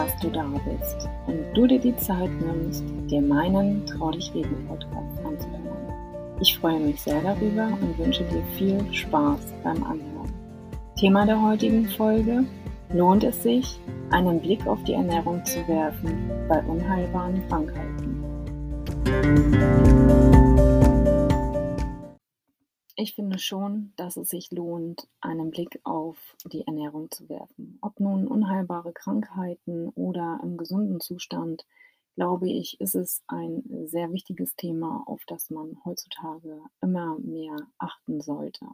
dass du da bist und du dir die Zeit nimmst, dir meinen Trau dich reden Podcast anzuhören. Ich freue mich sehr darüber und wünsche dir viel Spaß beim Anhören. Thema der heutigen Folge: Lohnt es sich, einen Blick auf die Ernährung zu werfen bei unheilbaren Krankheiten? Ich finde schon, dass es sich lohnt, einen Blick auf die Ernährung zu werfen. Ob nun unheilbare Krankheiten oder im gesunden Zustand, glaube ich, ist es ein sehr wichtiges Thema, auf das man heutzutage immer mehr achten sollte.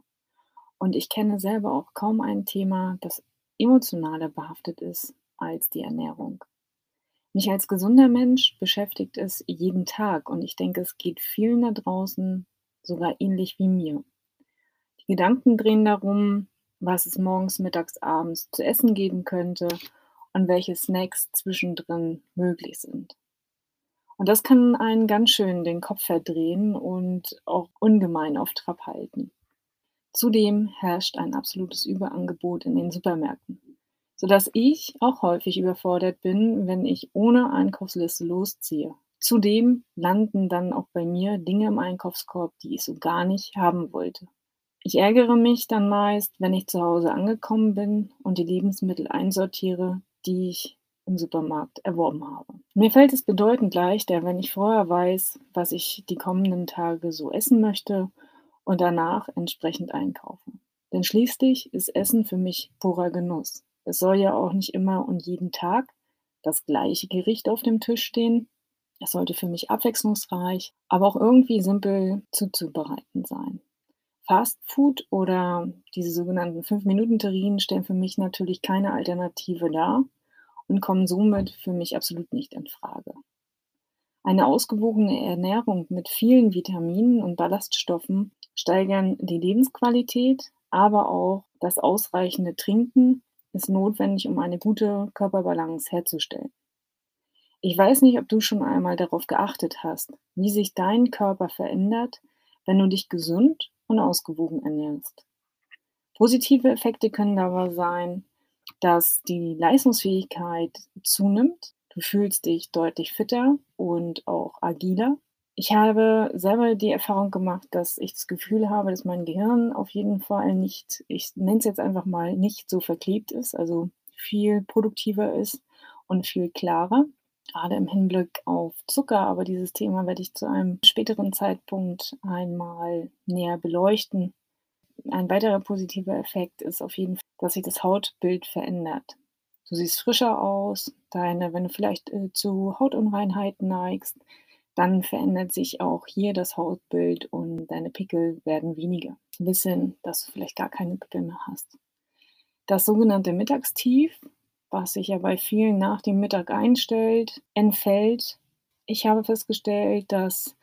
Und ich kenne selber auch kaum ein Thema, das emotionaler behaftet ist als die Ernährung. Mich als gesunder Mensch beschäftigt es jeden Tag und ich denke, es geht vielen da draußen sogar ähnlich wie mir. Gedanken drehen darum, was es morgens, mittags, abends zu essen geben könnte und welche Snacks zwischendrin möglich sind. Und das kann einen ganz schön den Kopf verdrehen und auch ungemein auf Trab halten. Zudem herrscht ein absolutes Überangebot in den Supermärkten, sodass ich auch häufig überfordert bin, wenn ich ohne Einkaufsliste losziehe. Zudem landen dann auch bei mir Dinge im Einkaufskorb, die ich so gar nicht haben wollte. Ich ärgere mich dann meist, wenn ich zu Hause angekommen bin und die Lebensmittel einsortiere, die ich im Supermarkt erworben habe. Mir fällt es bedeutend leichter, wenn ich vorher weiß, was ich die kommenden Tage so essen möchte und danach entsprechend einkaufe. Denn schließlich ist Essen für mich purer Genuss. Es soll ja auch nicht immer und jeden Tag das gleiche Gericht auf dem Tisch stehen. Es sollte für mich abwechslungsreich, aber auch irgendwie simpel zuzubereiten sein. Fast Food oder diese sogenannten 5-Minuten-Terrinen stellen für mich natürlich keine Alternative dar und kommen somit für mich absolut nicht in Frage. Eine ausgewogene Ernährung mit vielen Vitaminen und Ballaststoffen steigern die Lebensqualität, aber auch das ausreichende Trinken ist notwendig, um eine gute Körperbalance herzustellen. Ich weiß nicht, ob du schon einmal darauf geachtet hast, wie sich dein Körper verändert, wenn du dich gesund und ausgewogen ernährst. Positive Effekte können dabei sein, dass die Leistungsfähigkeit zunimmt. Du fühlst dich deutlich fitter und auch agiler. Ich habe selber die Erfahrung gemacht, dass ich das Gefühl habe, dass mein Gehirn auf jeden Fall nicht, ich nenne es jetzt einfach mal, nicht so verklebt ist, also viel produktiver ist und viel klarer gerade im Hinblick auf Zucker, aber dieses Thema werde ich zu einem späteren Zeitpunkt einmal näher beleuchten. Ein weiterer positiver Effekt ist auf jeden Fall, dass sich das Hautbild verändert. Du siehst frischer aus, deine, wenn du vielleicht äh, zu Hautunreinheiten neigst, dann verändert sich auch hier das Hautbild und deine Pickel werden weniger. Bis hin, dass du vielleicht gar keine Pickel mehr hast. Das sogenannte Mittagstief was sich ja bei vielen nach dem Mittag einstellt, entfällt. Ich habe festgestellt, dass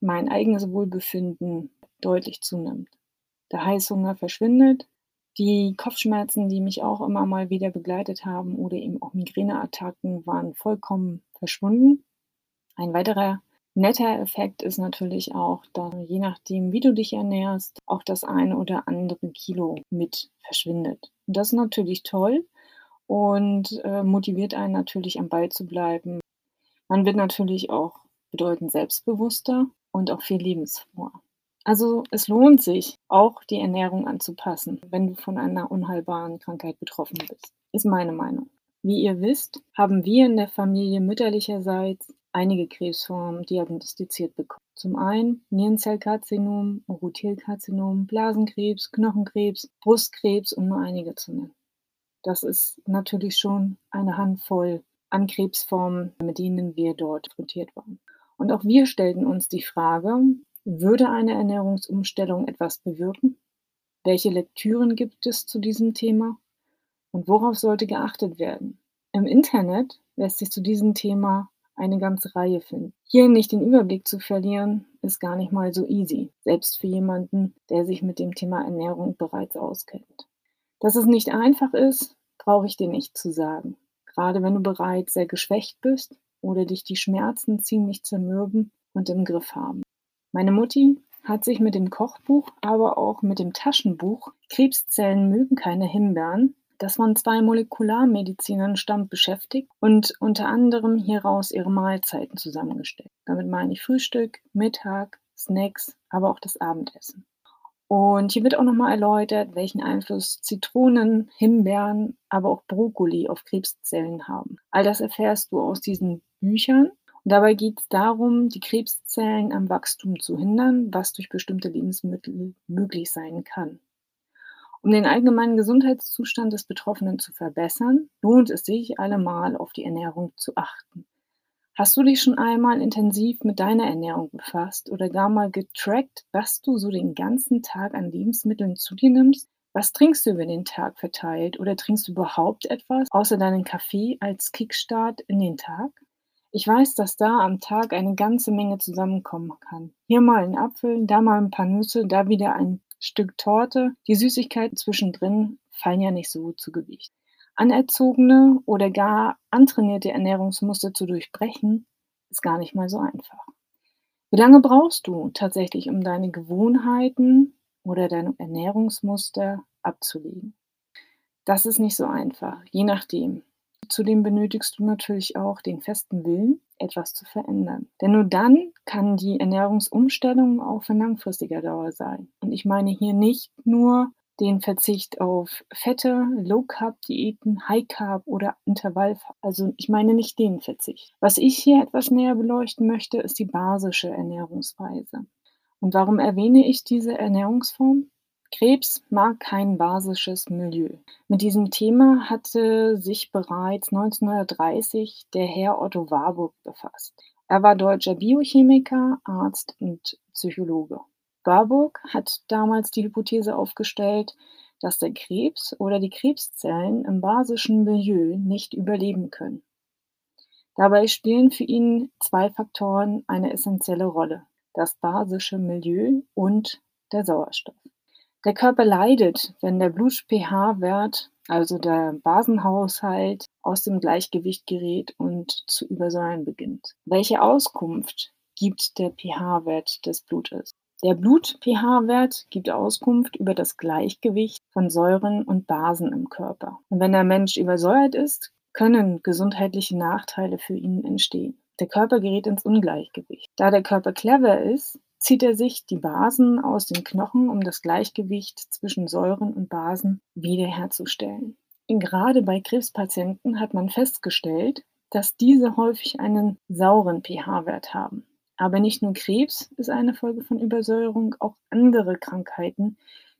mein eigenes Wohlbefinden deutlich zunimmt. Der Heißhunger verschwindet. Die Kopfschmerzen, die mich auch immer mal wieder begleitet haben oder eben auch Migräneattacken, waren vollkommen verschwunden. Ein weiterer netter Effekt ist natürlich auch, dass je nachdem, wie du dich ernährst, auch das eine oder andere Kilo mit verschwindet. Und das ist natürlich toll, und äh, motiviert einen natürlich am Ball zu bleiben. Man wird natürlich auch bedeutend selbstbewusster und auch viel lebensfroher. Also es lohnt sich, auch die Ernährung anzupassen, wenn du von einer unheilbaren Krankheit betroffen bist, ist meine Meinung. Wie ihr wisst, haben wir in der Familie mütterlicherseits einige Krebsformen diagnostiziert bekommen. Zum einen Nierenzellkarzinom, Urothelkarzinom, Blasenkrebs, Knochenkrebs, Brustkrebs, um nur einige zu nennen. Das ist natürlich schon eine Handvoll an Krebsformen, mit denen wir dort konfrontiert waren. Und auch wir stellten uns die Frage, würde eine Ernährungsumstellung etwas bewirken? Welche Lektüren gibt es zu diesem Thema? Und worauf sollte geachtet werden? Im Internet lässt sich zu diesem Thema eine ganze Reihe finden. Hier nicht den Überblick zu verlieren, ist gar nicht mal so easy, selbst für jemanden, der sich mit dem Thema Ernährung bereits auskennt. Dass es nicht einfach ist, brauche ich dir nicht zu sagen. Gerade wenn du bereits sehr geschwächt bist oder dich die Schmerzen ziemlich zermürben und im Griff haben. Meine Mutti hat sich mit dem Kochbuch, aber auch mit dem Taschenbuch Krebszellen mögen keine Himbeeren das von zwei Molekularmedizinern stammt, beschäftigt und unter anderem hieraus ihre Mahlzeiten zusammengestellt. Damit meine ich Frühstück, Mittag, Snacks, aber auch das Abendessen. Und hier wird auch nochmal erläutert, welchen Einfluss Zitronen, Himbeeren, aber auch Brokkoli auf Krebszellen haben. All das erfährst du aus diesen Büchern. Und dabei geht es darum, die Krebszellen am Wachstum zu hindern, was durch bestimmte Lebensmittel möglich sein kann. Um den allgemeinen Gesundheitszustand des Betroffenen zu verbessern, lohnt es sich, allemal auf die Ernährung zu achten. Hast du dich schon einmal intensiv mit deiner Ernährung befasst oder gar mal getrackt, was du so den ganzen Tag an Lebensmitteln zu dir nimmst? Was trinkst du über den Tag verteilt oder trinkst du überhaupt etwas außer deinen Kaffee als Kickstart in den Tag? Ich weiß, dass da am Tag eine ganze Menge zusammenkommen kann. Hier mal ein Apfel, da mal ein paar Nüsse, da wieder ein Stück Torte. Die Süßigkeiten zwischendrin fallen ja nicht so zu Gewicht. Anerzogene oder gar antrainierte Ernährungsmuster zu durchbrechen, ist gar nicht mal so einfach. Wie lange brauchst du tatsächlich, um deine Gewohnheiten oder deine Ernährungsmuster abzulegen? Das ist nicht so einfach, je nachdem. Zudem benötigst du natürlich auch den festen Willen, etwas zu verändern. Denn nur dann kann die Ernährungsumstellung auch von langfristiger Dauer sein. Und ich meine hier nicht nur den Verzicht auf Fette, Low-Carb-Diäten, High-Carb oder Intervall. Also ich meine nicht den Verzicht. Was ich hier etwas näher beleuchten möchte, ist die basische Ernährungsweise. Und warum erwähne ich diese Ernährungsform? Krebs mag kein basisches Milieu. Mit diesem Thema hatte sich bereits 1930 der Herr Otto Warburg befasst. Er war deutscher Biochemiker, Arzt und Psychologe. Warburg hat damals die Hypothese aufgestellt, dass der Krebs oder die Krebszellen im basischen Milieu nicht überleben können. Dabei spielen für ihn zwei Faktoren eine essentielle Rolle, das basische Milieu und der Sauerstoff. Der Körper leidet, wenn der Blut-pH-Wert, also der Basenhaushalt, aus dem Gleichgewicht gerät und zu übersäuern beginnt. Welche Auskunft gibt der pH-Wert des Blutes? Der Blut-pH-Wert gibt Auskunft über das Gleichgewicht von Säuren und Basen im Körper. Und wenn der Mensch übersäuert ist, können gesundheitliche Nachteile für ihn entstehen. Der Körper gerät ins Ungleichgewicht. Da der Körper clever ist, zieht er sich die Basen aus den Knochen, um das Gleichgewicht zwischen Säuren und Basen wiederherzustellen. Gerade bei Krebspatienten hat man festgestellt, dass diese häufig einen sauren pH-Wert haben. Aber nicht nur Krebs ist eine Folge von Übersäuerung, auch andere Krankheiten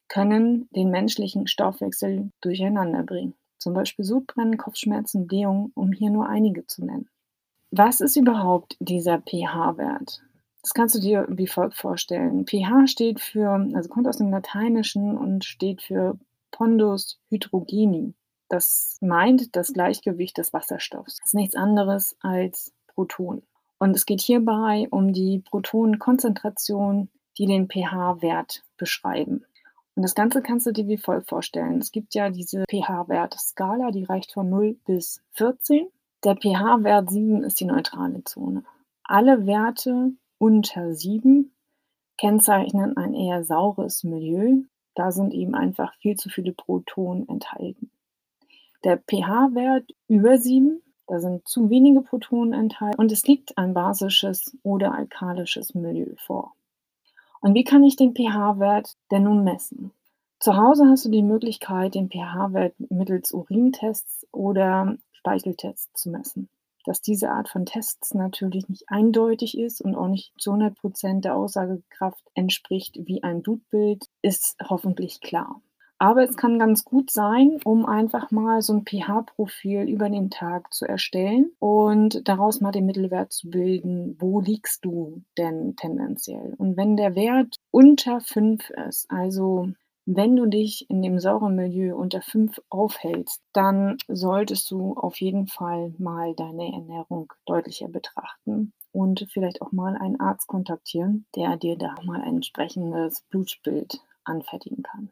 können den menschlichen Stoffwechsel durcheinander bringen. Zum Beispiel Sodbrennen, Kopfschmerzen, Blähungen, um hier nur einige zu nennen. Was ist überhaupt dieser pH-Wert? Das kannst du dir wie folgt vorstellen. pH steht für, also kommt aus dem Lateinischen und steht für Pondus hydrogeni. Das meint das Gleichgewicht des Wasserstoffs. Das ist nichts anderes als Protonen. Und es geht hierbei um die Protonenkonzentration, die den pH-Wert beschreiben. Und das Ganze kannst du dir wie folgt vorstellen. Es gibt ja diese pH-Wert-Skala, die reicht von 0 bis 14. Der pH-Wert 7 ist die neutrale Zone. Alle Werte unter 7 kennzeichnen ein eher saures Milieu. Da sind eben einfach viel zu viele Protonen enthalten. Der pH-Wert über 7 da sind zu wenige Protonen enthalten und es liegt ein basisches oder alkalisches Milieu vor. Und wie kann ich den pH-Wert denn nun messen? Zu Hause hast du die Möglichkeit, den pH-Wert mittels Urintests oder Speicheltests zu messen. Dass diese Art von Tests natürlich nicht eindeutig ist und auch nicht zu 100 Prozent der Aussagekraft entspricht wie ein Blutbild, ist hoffentlich klar. Aber es kann ganz gut sein, um einfach mal so ein pH-Profil über den Tag zu erstellen und daraus mal den Mittelwert zu bilden. Wo liegst du denn tendenziell? Und wenn der Wert unter 5 ist, also wenn du dich in dem sauren Milieu unter 5 aufhältst, dann solltest du auf jeden Fall mal deine Ernährung deutlicher betrachten und vielleicht auch mal einen Arzt kontaktieren, der dir da mal ein entsprechendes Blutbild anfertigen kann.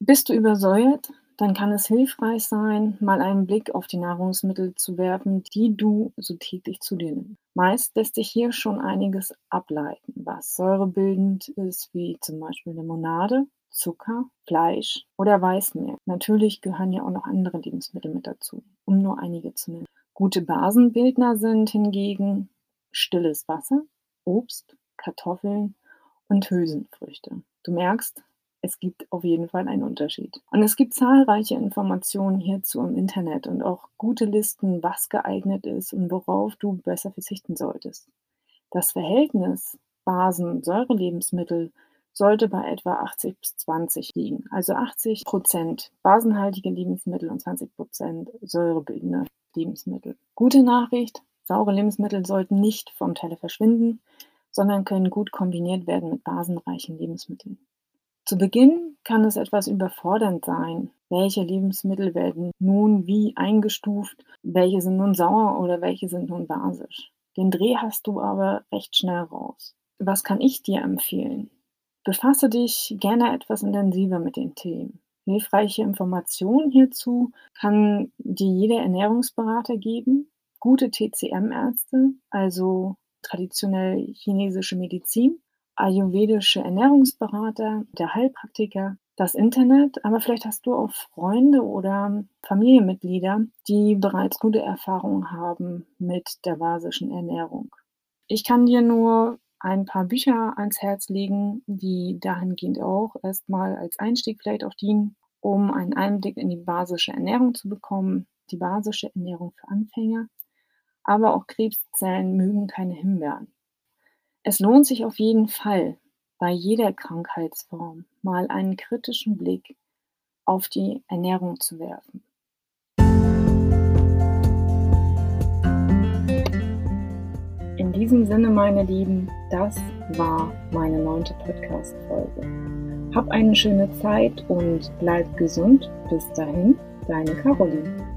Bist du übersäuert, dann kann es hilfreich sein, mal einen Blick auf die Nahrungsmittel zu werfen, die du so täglich zu dir nimmst. Meist lässt sich hier schon einiges ableiten, was säurebildend ist, wie zum Beispiel Limonade, Zucker, Fleisch oder Weißmehl. Natürlich gehören ja auch noch andere Lebensmittel mit dazu, um nur einige zu nennen. Gute Basenbildner sind hingegen stilles Wasser, Obst, Kartoffeln und Hülsenfrüchte. Du merkst, es gibt auf jeden Fall einen Unterschied. Und es gibt zahlreiche Informationen hierzu im Internet und auch gute Listen, was geeignet ist und worauf du besser verzichten solltest. Das Verhältnis Basen-Säure-Lebensmittel sollte bei etwa 80 bis 20 liegen. Also 80 Prozent basenhaltige Lebensmittel und 20 Prozent säurebildende Lebensmittel. Gute Nachricht, saure Lebensmittel sollten nicht vom Teller verschwinden, sondern können gut kombiniert werden mit basenreichen Lebensmitteln. Zu Beginn kann es etwas überfordernd sein. Welche Lebensmittel werden nun wie eingestuft? Welche sind nun sauer oder welche sind nun basisch? Den Dreh hast du aber recht schnell raus. Was kann ich dir empfehlen? Befasse dich gerne etwas intensiver mit den Themen. Hilfreiche Informationen hierzu kann dir jeder Ernährungsberater geben. Gute TCM-Ärzte, also traditionell chinesische Medizin, ayurvedische Ernährungsberater, der Heilpraktiker, das Internet, aber vielleicht hast du auch Freunde oder Familienmitglieder, die bereits gute Erfahrungen haben mit der basischen Ernährung. Ich kann dir nur ein paar Bücher ans Herz legen, die dahingehend auch erstmal als Einstieg vielleicht auch dienen, um einen Einblick in die basische Ernährung zu bekommen, die basische Ernährung für Anfänger. Aber auch Krebszellen mögen keine Himbeeren. Es lohnt sich auf jeden Fall, bei jeder Krankheitsform mal einen kritischen Blick auf die Ernährung zu werfen. In diesem Sinne, meine Lieben, das war meine neunte Podcast-Folge. Hab eine schöne Zeit und bleib gesund. Bis dahin, deine Caroline.